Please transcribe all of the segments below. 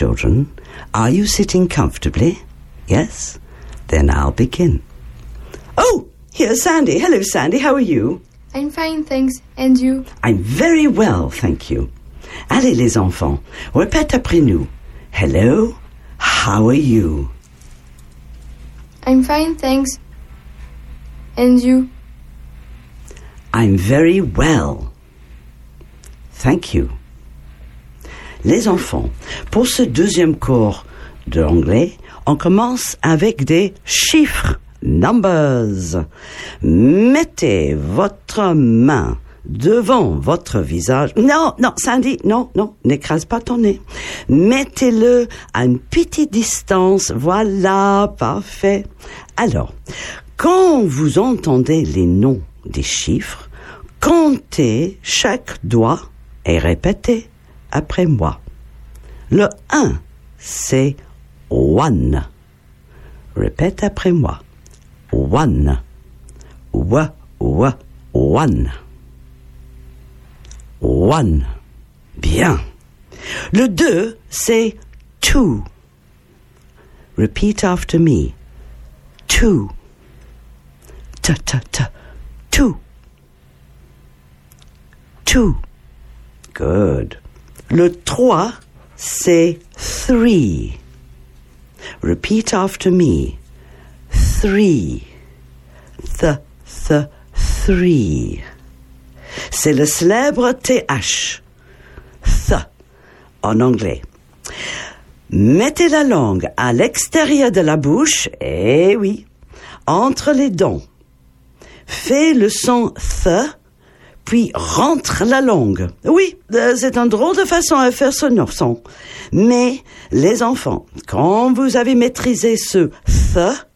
Children. Are you sitting comfortably? Yes? Then I'll begin. Oh, here's Sandy. Hello, Sandy. How are you? I'm fine, thanks. And you? I'm very well, thank you. Allez, les enfants, répète après nous. Hello, how are you? I'm fine, thanks. And you? I'm very well. Thank you. Les enfants, pour ce deuxième cours d'anglais, on commence avec des chiffres, numbers. Mettez votre main devant votre visage. Non, non, Sandy, non, non, n'écrase pas ton nez. Mettez-le à une petite distance. Voilà, parfait. Alors, quand vous entendez les noms des chiffres, comptez chaque doigt et répétez après moi. Le 1, c'est one. Répète après moi. One. Wa, wa, one. One. Bien. Le 2, c'est two. Repeat after me. Two. Ta, ta, ta. Two. Two. Good. Le 3, c'est three. Repeat after me. Three. Th, th, three. C'est le célèbre TH. Th en anglais. Mettez la langue à l'extérieur de la bouche, eh oui, entre les dents. Fais le son th, puis rentre la langue. Oui, euh, c'est un drôle de façon à faire ce son. Mais, les enfants, quand vous avez maîtrisé ce th,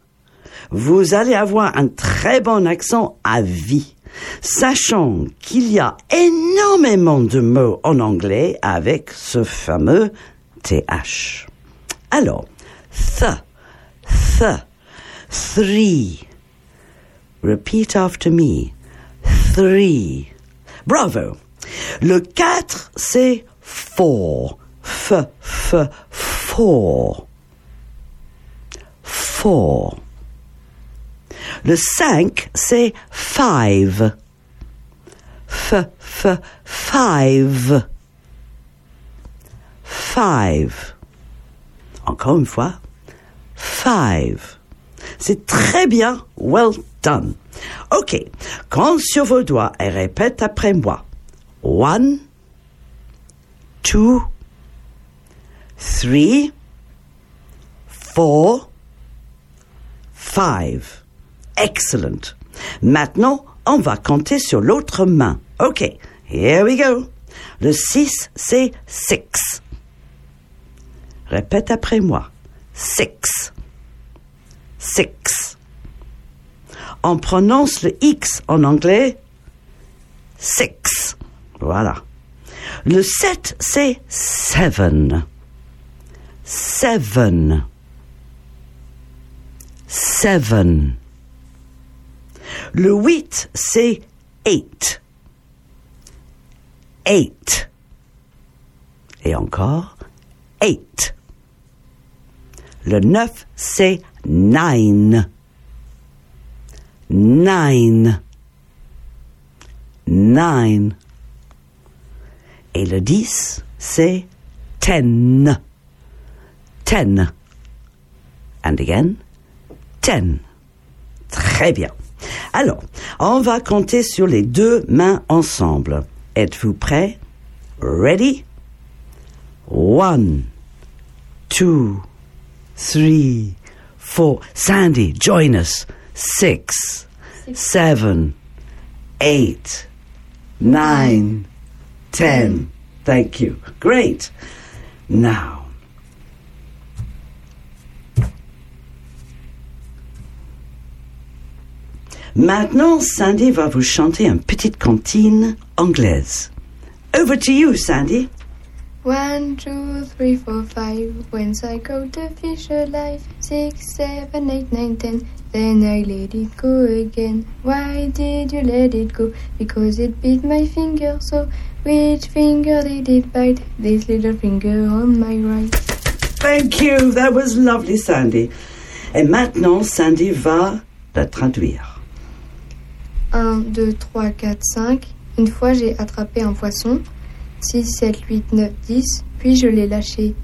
vous allez avoir un très bon accent à vie sachant qu'il y a énormément de mots en anglais avec ce fameux TH. Alors, th, th, three. Repeat after me. Three. Bravo. Le 4, c'est four. F, f, four. Four. Le 5, c'est five. F, f, five. Five. Encore une fois. Five. C'est très bien. Well done. OK. Quand sur vos doigts et répète après moi. One, two, three, four, five. Excellent. Maintenant, on va compter sur l'autre main. OK. Here we go. Le 6, c'est six. Répète après moi. Six. Six. On prononce le X en anglais. Six. Voilà. Le 7, c'est seven. Seven. Seven. Le 8, c'est eight. Eight. Et encore, eight. Le 9, c'est nine. Nine. Nine. Et le 10, c'est ten. Ten. And again, ten. Très bien. Alors, on va compter sur les deux mains ensemble. Êtes-vous prêts? Ready? One, two, three, four. Sandy, join us. Six, seven, eight, nine, ten. Thank you. Great. Now, Maintenant, Sandy va vous chanter une petite cantine anglaise. Over to you, Sandy. One, two, three, four, five. Whence I go to fish alive. Six, seven, eight, nine, ten. Then I let it go again. Why did you let it go? Because it bit my finger. So which finger did it bite? This little finger on my right. Thank you. That was lovely, Sandy. Et maintenant, Sandy va la traduire. 1, 2, 3, 4, 5. Une fois, j'ai attrapé un poisson. 6, 7, 8, 9, 10. Puis je l'ai lâché.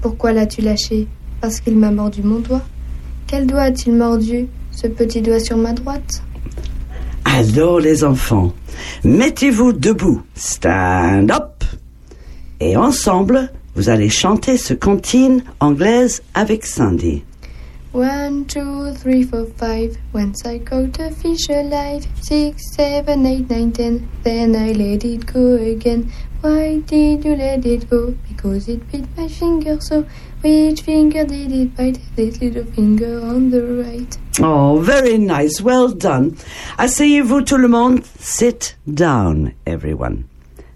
Pourquoi l'as-tu lâché? Parce qu'il m'a mordu mon doigt. Quel doigt a-t-il mordu? Ce petit doigt sur ma droite Alors, les enfants, mettez-vous debout. Stand up. Et ensemble, vous allez chanter ce comptine anglaise avec Sandy. 1, 2, 3, 4, 5. Once I caught a fish alive. 6, 7, 8, 9, 10. Then I let it go again. Why did you let it go? Because it bit my finger. So which finger did it bite? This little finger on the right. Oh, very nice. Well done. Asseyez-vous tout le monde. Sit down, everyone.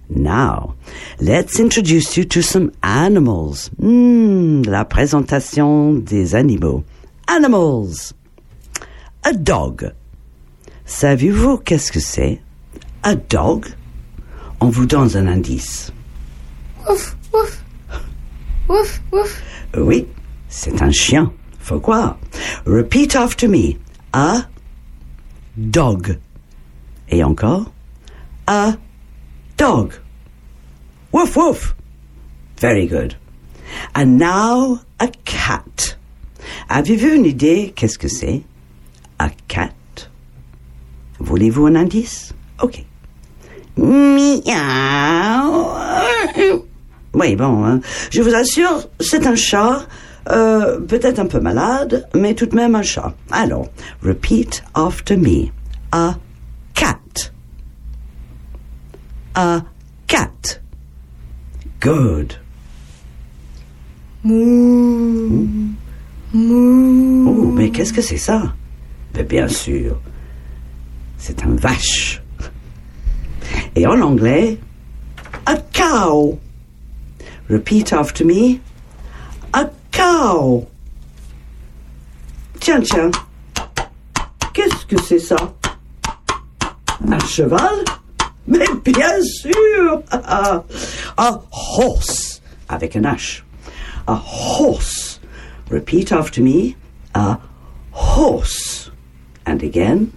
Now, let's introduce you to some animals. Hmm, la présentation des animaux. Animals. A dog. Savez-vous qu'est-ce que c'est? A dog? On vous donne un indice. Woof, woof. Woof, woof. Oui, c'est un chien. Faut croire. Repeat after me. A dog. Et encore. A dog. Woof woof. Very good. And now a cat. Avez-vous une idée qu'est-ce que c'est? A cat. Voulez-vous un indice? Ok. Miaou. Oui, bon, hein. je vous assure, c'est un chat, euh, peut-être un peu malade, mais tout de même un chat. Alors, repeat after me. A cat. A cat. Good. Qu'est-ce que c'est ça? Mais bien sûr, c'est un vache. Et en anglais, a cow. Repeat after me. A cow. Tiens, tiens. Qu'est-ce que c'est ça? Un cheval? Mais bien sûr! a horse. Avec un H. A horse. Repeat after me. A horse. And again.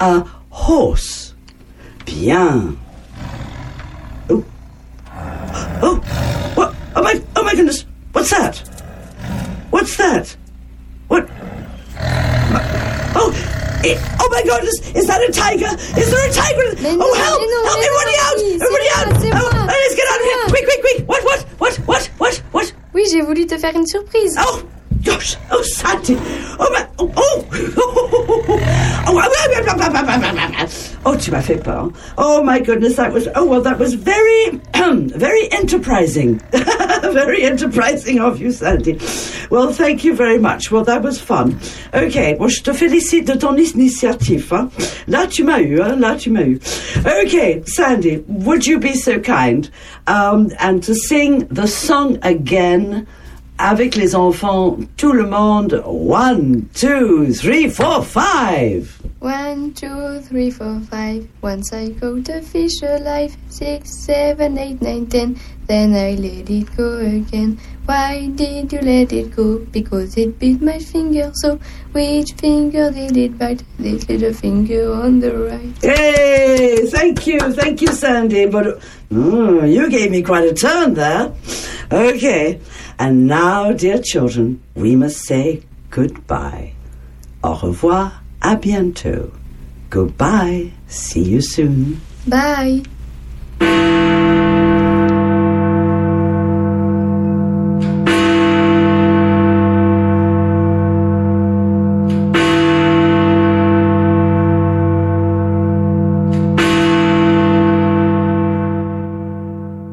A horse. Bien. Oh. Oh. What? Oh my, oh my goodness. What's that? What's that? What? Oh. eh, Oh my goodness! Is that a tiger? Is there a tiger? Oh help! help! Everybody out! Everybody out! Oh, let's get out of here! Quick, quick, quick! What? What? What? What? What? What? Oui, j'ai voulu te faire une surprise. Oh, gosh. Sandy. Oh, my. Oh, oh. oh, my goodness. That was, oh, well, that was very, very enterprising. very enterprising of you, Sandy. Well, thank you very much. Well, that was fun. Okay. Well, je te félicite de ton initiative. Hein. Là, tu m'as eu. Hein. Là, tu m'as eu. Okay, Sandy, would you be so kind um, and to sing the song again? Avec les enfants, tout le monde. One, two, three, four, five. One, two, three, four, five. Once I caught a fish alive. Six, seven, eight, nine, ten. Then I let it go again. Why did you let it go? Because it bit my finger. So which finger did it bite? This little finger on the right. Hey, thank you, thank you, Sandy. But mm, you gave me quite a turn there. Okay, and now, dear children, we must say goodbye. Au revoir, à bientôt. Goodbye, see you soon. Bye.